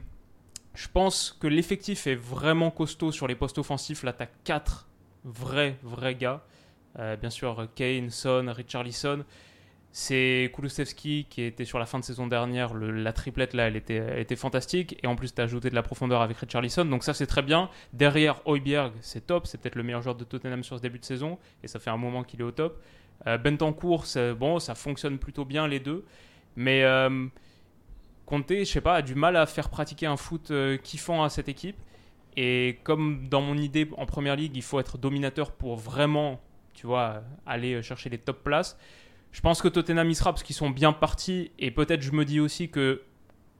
je pense que l'effectif est vraiment costaud sur les postes offensifs. Là, tu as quatre vrais, vrais gars. Euh, bien sûr, Kane, Son, Richarlison. C'est Kulusevski qui était sur la fin de saison dernière. la triplette là, elle était, fantastique. Et en plus, tu as ajouté de la profondeur avec Richarlison. Donc ça, c'est très bien. Derrière, Hoiberg, c'est top. C'est peut-être le meilleur joueur de Tottenham sur ce début de saison. Et ça fait un moment qu'il est au top. Euh, Bentancourt, bon, ça fonctionne plutôt bien les deux. Mais euh, Conte, je sais pas, a du mal à faire pratiquer un foot euh, kiffant à cette équipe. Et comme dans mon idée en première ligue, il faut être dominateur pour vraiment, tu vois, aller chercher les top places je pense que Tottenham y sera parce qu'ils sont bien partis. Et peut-être je me dis aussi que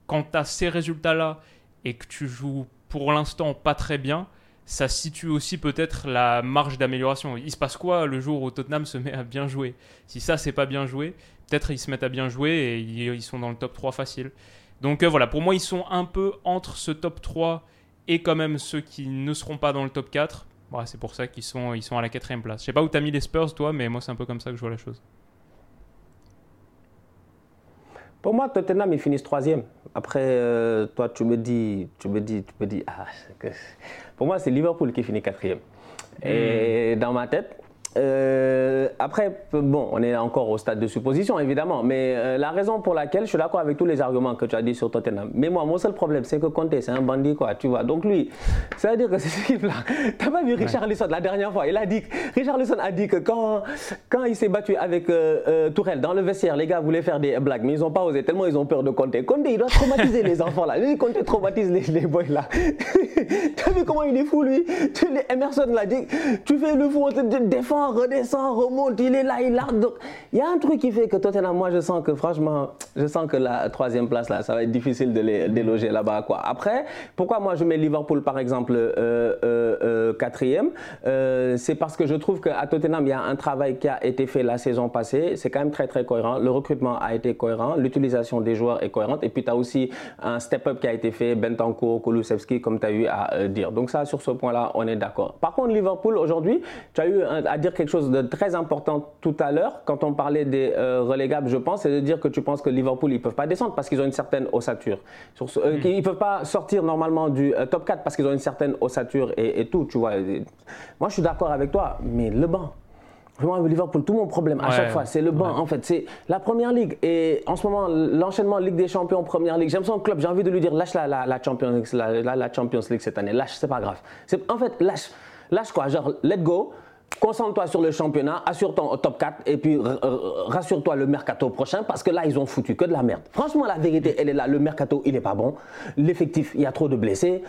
quand tu as ces résultats-là et que tu joues pour l'instant pas très bien, ça situe aussi peut-être la marge d'amélioration. Il se passe quoi le jour où Tottenham se met à bien jouer? Si ça, c'est pas bien joué, peut-être ils se mettent à bien jouer et ils sont dans le top 3 facile. Donc euh, voilà, pour moi, ils sont un peu entre ce top 3 et quand même ceux qui ne seront pas dans le top 4. c'est pour ça qu'ils sont, sont à la quatrième place. Je sais pas où tu as mis les Spurs, toi, mais moi, c'est un peu comme ça que je vois la chose. Pour moi, Tottenham, ils finissent troisième. Après, euh, toi, tu me dis, tu me dis, tu me dis, ah, pour moi, c'est Liverpool qui finit quatrième. Et hmm. dans ma tête, euh, après, bon, on est encore au stade de supposition, évidemment, mais euh, la raison pour laquelle je suis d'accord avec tous les arguments que tu as dit sur Tottenham. Mais moi, mon seul problème, c'est que Conte, c'est un bandit, quoi, tu vois. Donc lui, ça veut dire que cette équipe-là, t'as pas vu Richard Lisson la dernière fois? Il a dit, Richard Lisson a dit que quand, quand il s'est battu avec euh, Tourelle dans le vestiaire, les gars voulaient faire des blagues, mais ils n'ont pas osé tellement ils ont peur de Conte. Conte, il doit traumatiser les enfants là. Lui, Conte traumatise les, les boys là. t'as vu comment il est fou, lui? Emerson l'a dit, tu fais le fou, on te défend redescend, remonte, il est là, il a. Donc, il y a un truc qui fait que Tottenham, moi, je sens que franchement, je sens que la troisième place, là, ça va être difficile de les déloger là-bas, quoi. Après, pourquoi moi je mets Liverpool, par exemple, euh, euh, euh, quatrième? C'est parce que je trouve qu'à Tottenham, il y a un travail qui a été fait la saison passée. C'est quand même très, très cohérent. Le recrutement a été cohérent, l'utilisation des joueurs est cohérente. Et puis, tu as aussi un step-up qui a été fait, Bentancourt, Kulusevski, comme tu as eu à dire. Donc, ça, sur ce point-là, on est d'accord. Par contre, Liverpool, aujourd'hui, tu as eu à dire quelque chose de très important tout à l'heure, quand on parlait des euh, relégables, je pense, c'est de dire que tu penses que Liverpool, ils ne peuvent pas descendre parce qu'ils ont une certaine ossature. Sur euh, hmm. Ils ne peuvent pas sortir normalement du euh, top 4 parce qu'ils ont une certaine ossature et, tout, tu vois. Moi, je suis d'accord avec toi, mais le banc. Vraiment, Liverpool, tout mon problème à chaque fois, c'est le banc. En fait, c'est la première ligue. Et en ce moment, l'enchaînement Ligue des Champions, première ligue. J'aime son club. J'ai envie de lui dire lâche la, la, Champions, la, la, Champions League cette année. Lâche, c'est pas grave. En fait, lâche. Lâche quoi Genre, let go. Concentre-toi sur le championnat, assure-toi au top 4 et puis rassure-toi le mercato prochain parce que là, ils ont foutu que de la merde. Franchement, la vérité, elle est là. Le mercato, il n'est pas bon. L'effectif, il y a trop de blessés.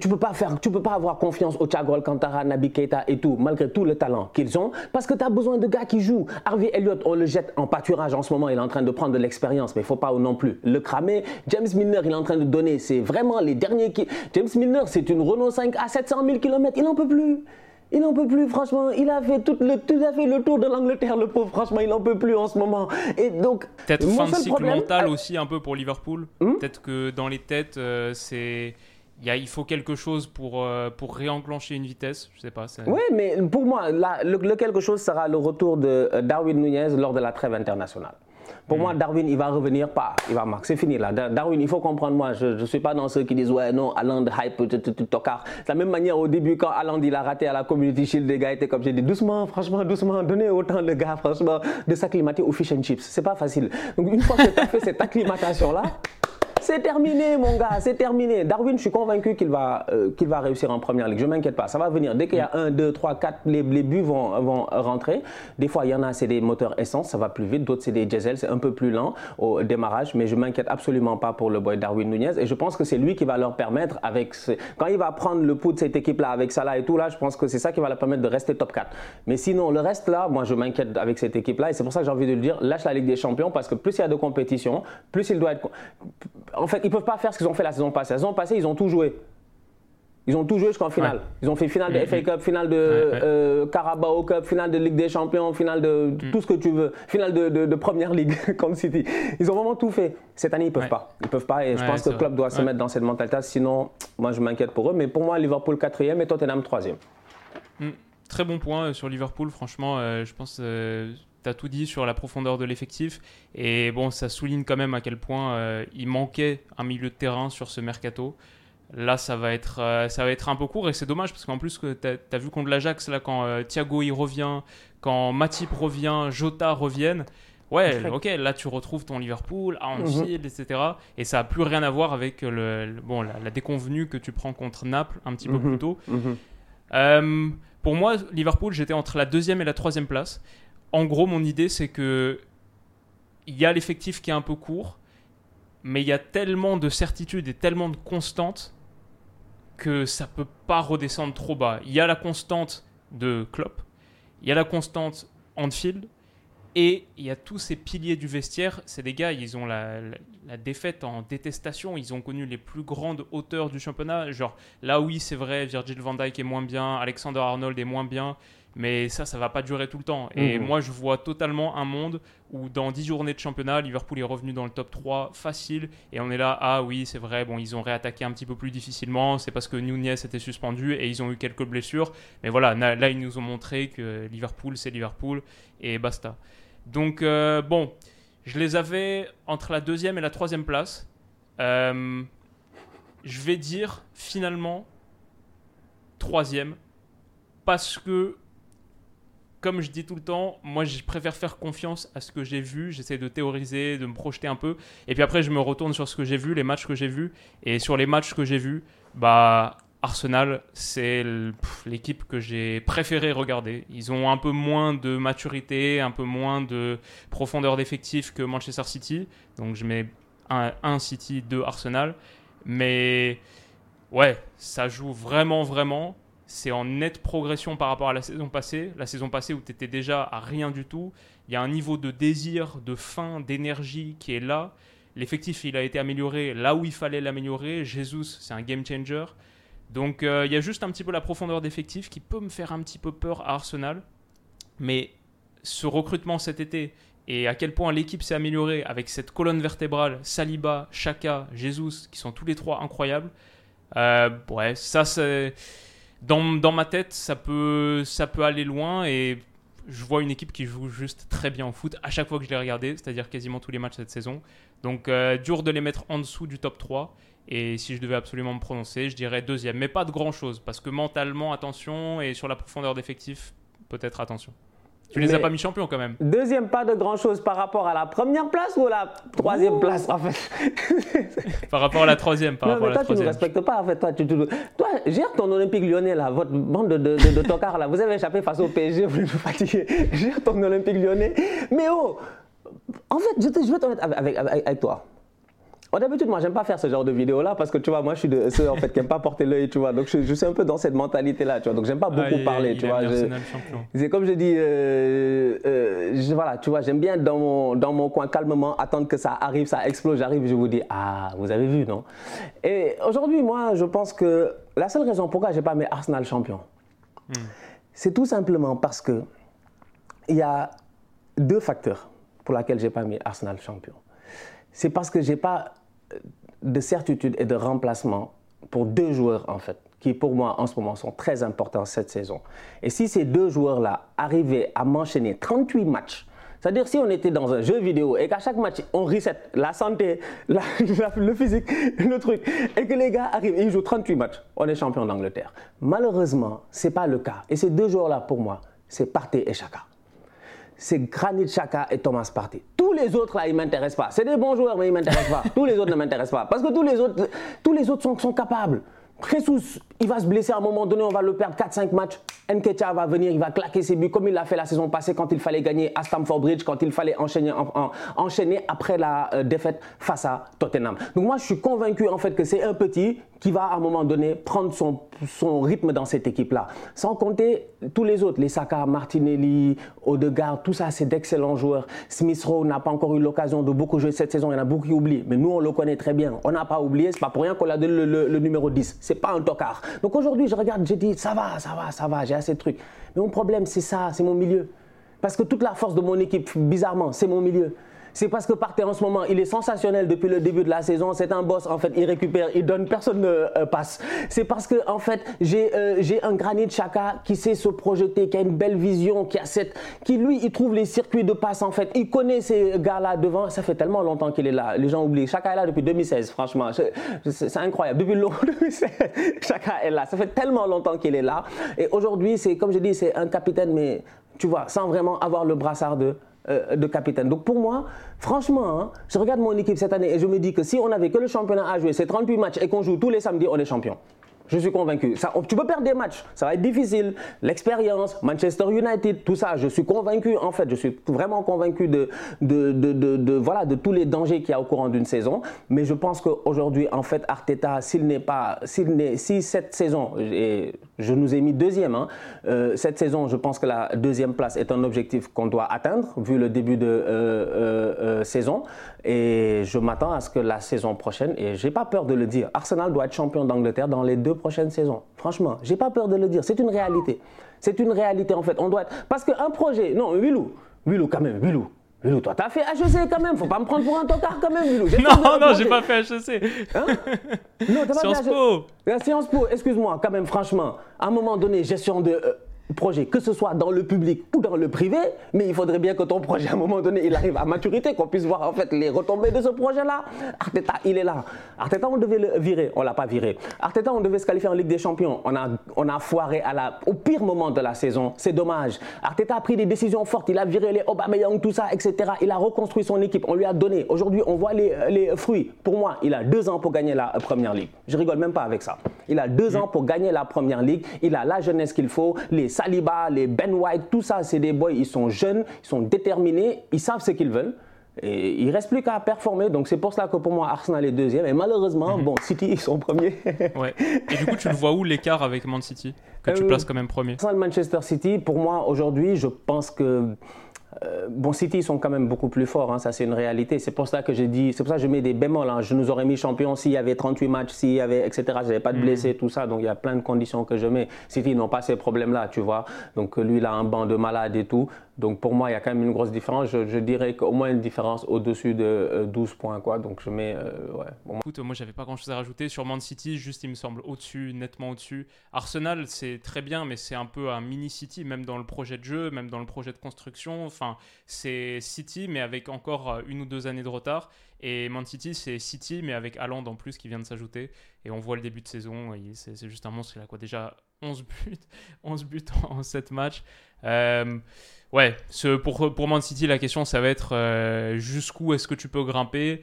Tu peux pas peux pas avoir confiance au Thiago Alcantara, Nabi Keita et tout, malgré tout le talent qu'ils ont parce que tu as besoin de gars qui jouent. Harvey Elliott, on le jette en pâturage en ce moment. Il est en train de prendre de l'expérience, mais il faut pas non plus le cramer. James Milner, il est en train de donner. C'est vraiment les derniers qui. James Milner, c'est une Renault 5 à 700 000 km. Il n'en peut plus. Il n'en peut plus, franchement. Il a fait tout le, tout a fait le tour de l'Angleterre, le pauvre. Franchement, il n'en peut plus en ce moment. Et donc, peut-être fin de cycle mental aussi un peu pour Liverpool. Hmm peut-être que dans les têtes, euh, c'est il, il faut quelque chose pour, euh, pour réenclencher une vitesse. Je sais pas. Oui, mais pour moi, le, quelque chose sera le retour de euh, Darwin Nunez lors de la trêve internationale? Pour moi, Darwin, il va revenir pas. Il va marquer. C'est fini là. Darwin, il faut comprendre, moi, je ne suis pas dans ceux qui disent, ouais, non, Aland hype, tocard. De la même manière, au début, quand Aland, il a raté à la Community Shield, les gars étaient comme j'ai dit, doucement, franchement, doucement, donnez autant de gars, franchement, de s'acclimater au fish and chips. C'est pas facile. Donc, une fois que tu as fait cette acclimatation-là, c'est terminé, mon gars, c'est terminé. Darwin, je suis convaincu qu'il va, euh, qu'il va réussir en première ligue. Je ne m'inquiète pas. Ça va venir. Dès qu'il y a 1, 2, 3, 4, les, les buts vont, vont rentrer. Des fois, il y en a, c'est des moteurs essence, ça va plus vite. D'autres, c'est des diesel, c'est un peu plus lent au démarrage. Mais je m'inquiète absolument pas pour le boy Darwin Nunez. Et je pense que c'est lui qui va leur permettre, avec quand il va prendre le pouls de cette équipe-là, avec Salah et tout, là, je pense que c'est ça qui va leur permettre de rester top 4. Mais sinon, le reste, là, moi, je m'inquiète avec cette équipe-là. Et c'est pour ça que j'ai envie de le dire, lâche la Ligue des Champions parce que plus il y a de compétition, plus il doit être. En fait, ils ne peuvent pas faire ce qu'ils ont fait la saison passée. La saison passée, ils ont tout joué. Ils ont tout joué jusqu'en finale. Ils ont fait finale de mm, FA mm. Cup, finale de euh, Carabao Cup, finale de Ligue des Champions, finale de mm. tout ce que tu veux, finale de, de, Première Ligue comme City. Ils ont vraiment tout fait. Cette année, ils peuvent pas. Ils peuvent pas et je pense que le club doit se mettre dans cette mentalité. Sinon, moi, je m'inquiète pour eux. Mais pour moi, Liverpool 4e et Tottenham 3e. Très bon point euh, sur Liverpool. Franchement, euh, je pense as tout dit sur la profondeur de l'effectif. Et bon, ça souligne quand même à quel point euh, il manquait un milieu de terrain sur ce mercato. Là, ça va être, euh, ça va être un peu court et c'est dommage parce qu'en plus, tu as, vu contre l'Ajax, là, quand euh, Thiago y revient, quand Matip revient, Jota reviennent, Ouais, ok, là tu retrouves ton Liverpool à Anfield, etc. Et ça n'a plus rien à voir avec le, bon, la, déconvenue que tu prends contre Naples un petit peu plus tôt. Euh, pour moi, Liverpool, j'étais entre la deuxième et la troisième place. En gros, mon idée, c'est que il y a l'effectif qui est un peu court, mais il y a tellement de certitudes et tellement de constantes que ça peut pas redescendre trop bas. Il y a la constante de Klopp, il y a la constante Anfield, et il y a tous ces piliers du vestiaire. C'est des gars, ils ont la, défaite en détestation. Ils ont connu les plus grandes hauteurs du championnat. Genre, là, oui, c'est vrai, Virgil van Dijk est moins bien, Alexander Arnold est moins bien. Mais ça, ça va pas durer tout le temps. Et mhm. moi, je vois totalement un monde où dans 10 journées de championnat, Liverpool est revenu dans le top 3 facile. Et on est là, ah oui, c'est vrai, bon, ils ont réattaqué un petit peu plus difficilement. C'est parce que Nunez était suspendu et ils ont eu quelques blessures. Mais voilà, là, ils nous ont montré que Liverpool, c'est Liverpool. Et basta. Donc, euh, bon, je les avais entre la deuxième et la troisième place. Euh, je vais dire finalement troisième parce que comme je dis tout le temps, moi je préfère faire confiance à ce que j'ai vu, j'essaie de théoriser, de me projeter un peu, et puis après je me retourne sur ce que j'ai vu, les matchs que j'ai vus, et sur les matchs que j'ai vus, bah Arsenal, c'est l'équipe que j'ai préféré regarder. Ils ont un peu moins de maturité, un peu moins de profondeur d'effectif que Manchester City, donc je mets un, un City, deux Arsenal, mais ouais, ça joue vraiment, vraiment c'est en nette progression par rapport à la saison passée. La saison passée où tu étais déjà à rien du tout. Il y a un niveau de désir, de faim, d'énergie qui est là. L'effectif, il a été amélioré là où il fallait l'améliorer. Jesus, c'est un game changer. Donc euh, il y a juste un petit peu la profondeur d'effectif qui peut me faire un petit peu peur à Arsenal. Mais ce recrutement cet été et à quel point l'équipe s'est améliorée avec cette colonne vertébrale, Saliba, Chaka, Jesus, qui sont tous les trois incroyables. Euh, ouais, ça c'est dans, ma tête, ça peut, ça peut aller loin et je vois une équipe qui joue juste très bien au foot à chaque fois que je l'ai regardé, c'est-à-dire quasiment tous les matchs cette saison. Donc euh, dur de les mettre en dessous du top 3. Et si je devais absolument me prononcer, je dirais deuxième. Mais pas de grand-chose, parce que mentalement, attention, et sur la profondeur d'effectif, peut-être attention. Tu les as pas mis champions quand même. Deuxième, pas de grand chose par rapport à la première place ou à la troisième place en fait Par rapport à la troisième. Par non, rapport mais toi, tu ne respectes pas en fait. Toi, tu, toi gère ton Olympique lyonnais là, votre bande de, de, de, tocards là. Vous avez échappé face au PSG, vous nous fatiguer. Gère ton Olympique lyonnais. Mais oh, en fait, je, je vais te mettre avec, avec, avec toi. Oh, d'habitude, moi, j'aime pas faire ce genre de vidéo-là parce que tu vois, moi, je suis de ceux en fait qui n'aiment pas porter l'œil, tu vois. Donc, je, je, suis un peu dans cette mentalité-là, tu vois. Donc, j'aime pas beaucoup parler, tu vois. C'est comme je dis, euh, euh, je, voilà, tu vois, j'aime bien dans mon, dans mon coin calmement attendre que ça arrive, ça explose, j'arrive, je vous dis, ah, vous avez vu, non? Et aujourd'hui, moi, je pense que la seule raison pourquoi j'ai pas mis Arsenal champion, hmm. c'est tout simplement parce que il y a deux facteurs pour lesquels j'ai pas mis Arsenal champion. C'est parce que j'ai pas de certitude et de remplacement pour deux joueurs, en fait, qui pour moi, en ce moment, sont très importants cette saison. Et si ces deux joueurs-là arrivaient à m'enchaîner 38 matchs, c'est-à-dire si on était dans un jeu vidéo et qu'à chaque match on reset la santé, le physique, le truc, et que les gars arrivent et ils jouent 38 matchs, on est champion d'Angleterre. Malheureusement, ce n'est pas le cas. Et ces deux joueurs-là, pour moi, c'est Partey et Chaka c'est Granit Xhaka et Thomas Partey. Tous les autres là, ils m'intéressent pas. C'est des bons joueurs, mais ils m'intéressent pas. Tous les autres ne m'intéressent pas. Parce que tous les autres, tous les autres sont, capables. Jesus, il va se blesser à un moment donné, on va le perdre 4-5 matchs. Nketiah va venir, il va claquer ses buts comme il l'a fait la saison passée quand il fallait gagner à Stamford Bridge, quand il fallait enchaîner, après la euh, défaite face à Tottenham. Donc moi, je suis convaincu en fait que c'est un petit qui va à un moment donné prendre son, rythme dans cette équipe-là. Sans compter tous les autres, les Saka, Martinelli, Odegaard, tout ça, c'est d'excellents joueurs. Smith Rowe n'a pas encore eu l'occasion de beaucoup jouer cette saison, il y en a beaucoup qui oublient. Mais nous, on le connaît très bien. On n'a pas oublié, c'est pas pour rien qu'on a donné le, le numéro 10. C'est pas un tocard. Donc aujourd'hui, je regarde, je dis, ça va, ça va, ça va, j'ai assez de trucs. Mais mon problème, c'est ça, c'est mon milieu. Parce que toute la force de mon équipe, bizarrement, c'est mon milieu c'est parce que Partey en ce moment, il est sensationnel depuis le début de la saison. C'est un boss, en fait, il récupère, il donne, personne ne euh, passe. C'est parce que, en fait, euh, j'ai un Granit Chaka qui sait se projeter, qui a une belle vision, qui a cette, qui lui, il trouve les circuits de passe, en fait. Il connaît ces gars-là devant. Ça fait tellement longtemps qu'il est là. Les gens oublient. Chaka est là depuis 2016, franchement. C'est incroyable. Depuis longtemps, Chaka est là. Ça fait tellement longtemps qu'il est là. Et aujourd'hui, c'est, comme je dis, c'est un capitaine, mais tu vois, sans vraiment avoir le brassard de euh, de capitaine. Donc pour moi, franchement, hein, je regarde mon équipe cette année et je me dis que si on avait que le championnat à jouer, c'est 38 matchs et qu'on joue tous les samedis, on est champion. Je suis convaincu. Ça, tu peux perdre des matchs, ça va être difficile. L'expérience, Manchester United, tout ça, je suis convaincu, en fait, je suis vraiment convaincu de, de, de, de voilà, de tous les dangers qu'il y a au courant d'une saison. Mais je pense qu'aujourd'hui, en fait, Arteta, s'il n'est pas, s'il si cette saison, et je nous ai mis deuxième, hein, euh, cette saison, je pense que la deuxième place est un objectif qu'on doit atteindre, vu le début de euh, euh, saison. Et je m'attends à ce que la saison prochaine, et j'ai pas peur de le dire, Arsenal doit être champion d'Angleterre dans les deux prochaines saisons. Franchement, j'ai pas peur de le dire. C'est une réalité. C'est une réalité en fait. On doit être... Parce qu'un projet, non, Willou, Willou quand même, Willou. Willou, toi, t'as fait HEC quand même. Faut pas me prendre pour un tocard quand même, Willou. Non, non, j'ai pas fait HEC. Hein non, t'as pas Sciences fait HEC. Po. La Sciences Po, excuse-moi, quand même, franchement, à un moment donné, gestion de. euh, projet, que ce soit dans le public ou dans le privé, mais il faudrait bien que ton projet, à un moment donné, il arrive à maturité, qu'on puisse voir en fait les retombées de ce projet-là. Arteta, il est là. Arteta, on devait le virer, on l'a pas viré. Arteta, on devait se qualifier en Ligue des Champions, on a, on a foiré à la, au pire moment de la saison. C'est dommage. Arteta a pris des décisions fortes, il a viré les Aubameyang, tout ça, etc. Il a reconstruit son équipe, on lui a donné. Aujourd'hui, on voit les, les fruits. Pour moi, il a deux ans pour gagner la euh, Première Ligue. Je rigole même pas avec ça. Il a deux ans pour gagner la Première Ligue. Il a la jeunesse qu'il faut, les Saliba, les Ben White, tout ça, c'est des boys, ils sont jeunes, ils sont déterminés, ils savent ce qu'ils veulent. Et il reste plus qu'à performer, donc c'est pour cela que pour moi Arsenal est deuxième. Et malheureusement, bon, City ils sont premiers. Ouais. Et du coup, tu le vois où l'écart avec Man City? Que tu Euh, places quand même premier? Arsenal Manchester City, pour moi aujourd'hui, je pense que euh, bon, City ils sont quand même beaucoup plus forts, hein, ça c'est une réalité. C'est pour ça que j'ai dit, c'est pour ça que je mets des bémols. hein. Je nous aurais mis champion s'il y avait 38 matchs, s'il y avait etc. J'avais pas de blessés, tout ça. Donc il y a plein de conditions que je mets. City ils n'ont pas ces problèmes-là, tu vois. Donc lui il a un banc de malades et tout. Donc pour moi il y a quand même une grosse différence. Je, dirais qu'au moins une différence au-dessus de euh, 12 points quoi. Donc je mets euh, ouais. Écoute, moi j'avais pas grand chose à rajouter sur Man City, juste il me semble au-dessus, nettement au-dessus. Arsenal, c'est très bien, mais c'est un peu un mini City, même dans le projet de jeu, même dans le projet de construction. Enfin, c'est City, mais avec encore euh, une ou deux années de retard. Et Man City, c'est City, mais avec Haaland en plus qui vient de s'ajouter. Et on voit le début de saison, c'est juste un monstre. Il a quoi déjà 11 buts, 11 buts en 7 matchs. Euh, ouais, pour, pour Man City, la question, ça va être euh, jusqu'où est-ce que tu peux grimper?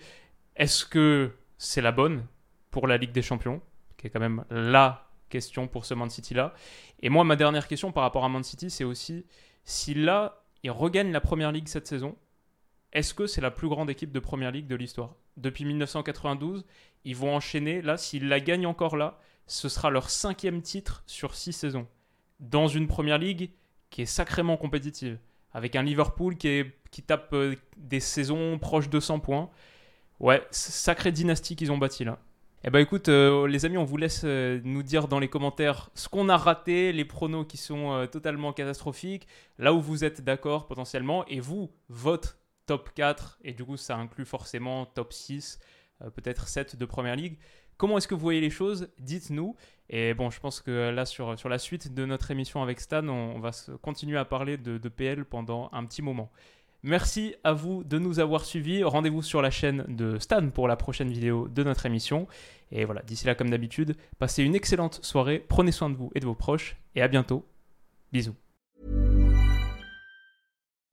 Est-ce que c'est la bonne pour la Ligue des Champions, qui est quand même la question pour ce Man City-là Et moi, ma dernière question par rapport à Man City, c'est aussi si là, ils regagnent la Première Ligue cette saison, est-ce que c'est la plus grande équipe de Première Ligue de l'histoire? Depuis 1992, ils vont enchaîner. Là, s'ils la gagnent encore là, ce sera leur cinquième titre sur six saisons. Dans une Première Ligue qui est sacrément compétitive. Avec un Liverpool qui, tape euh, des saisons proches de 100 points. Ouais, sacrée dynastie qu'ils ont bâti là. Eh ben écoute, euh, les amis, on vous laisse euh, nous dire dans les commentaires ce qu'on a raté, les pronos qui sont totalement catastrophiques, là où vous êtes d'accord potentiellement, et vous, votre top 4, et du coup ça inclut forcément top 6, euh, peut-être 7 de Première Ligue. Comment est-ce que vous voyez les choses? Dites-nous. Et bon, je pense que là, sur, la suite de notre émission avec Stan, on, va continuer à parler de, de PL pendant un petit moment. Merci à vous de nous avoir suivis. Rendez-vous sur la chaîne de Stan pour la prochaine vidéo de notre émission. Et voilà, d'ici là, comme d'habitude, passez une excellente soirée. Prenez soin de vous et de vos proches. Et à bientôt. Bisous.